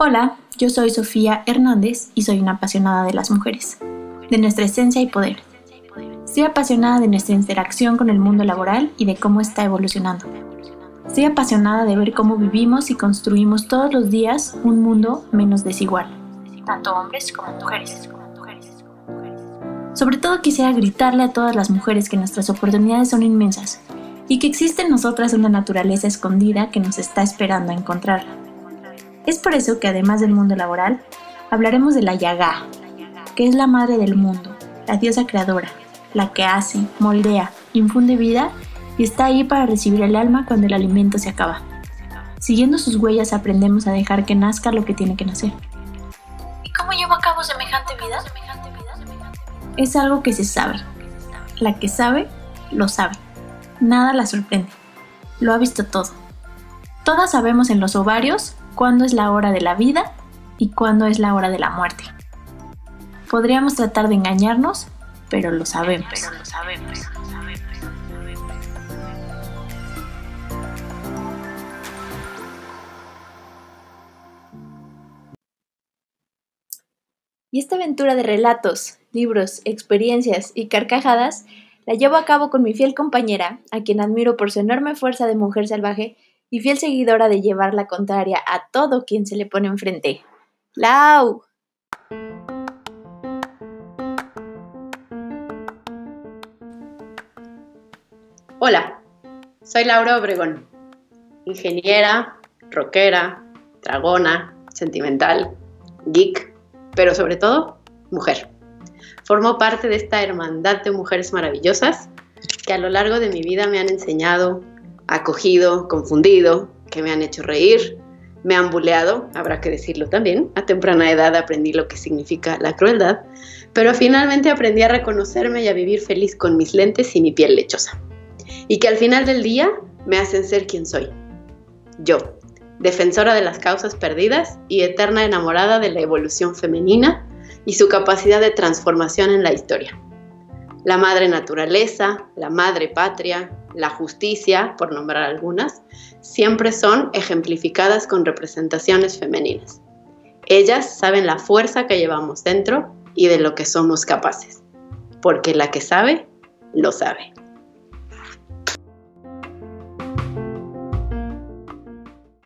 Hola, yo soy Sofía Hernández y soy una apasionada de las mujeres, de nuestra esencia y poder. Estoy apasionada de nuestra interacción con el mundo laboral y de cómo está evolucionando. Estoy apasionada de ver cómo vivimos y construimos todos los días un mundo menos desigual, tanto hombres como mujeres. Sobre todo quisiera gritarle a todas las mujeres que nuestras oportunidades son inmensas y que existe en nosotras una naturaleza escondida que nos está esperando a encontrarla. Es por eso que además del mundo laboral, hablaremos de la Yaga, que es la madre del mundo, la diosa creadora, la que hace, moldea, infunde vida y está ahí para recibir el alma cuando el alimento se acaba. Siguiendo sus huellas aprendemos a dejar que nazca lo que tiene que nacer. ¿Y cómo llevo a cabo semejante vida? Es algo que se sabe. La que sabe, lo sabe. Nada la sorprende. Lo ha visto todo. Todas sabemos en los ovarios cuándo es la hora de la vida y cuándo es la hora de la muerte. Podríamos tratar de engañarnos, pero lo sabemos. Pero lo sabemos. Y esta aventura de relatos, libros, experiencias y carcajadas la llevo a cabo con mi fiel compañera, a quien admiro por su enorme fuerza de mujer salvaje y fiel seguidora de llevar la contraria a todo quien se le pone enfrente. ¡Lau! Hola, soy Laura Obregón, ingeniera, rockera, dragona, sentimental, geek, pero sobre todo, mujer. Formo parte de esta hermandad de mujeres maravillosas que a lo largo de mi vida me han enseñado, acogido, confundido, que me han hecho reír, me han buleado, habrá que decirlo también. A temprana edad aprendí lo que significa la crueldad, pero finalmente aprendí a reconocerme y a vivir feliz con mis lentes y mi piel lechosa. Y que al final del día me hacen ser quien soy. Yo, defensora de las causas perdidas y eterna enamorada de la evolución femenina y su capacidad de transformación en la historia. La madre naturaleza, la madre patria, la justicia, por nombrar algunas, siempre son ejemplificadas con representaciones femeninas. Ellas saben la fuerza que llevamos dentro y de lo que somos capaces, porque la que sabe, lo sabe.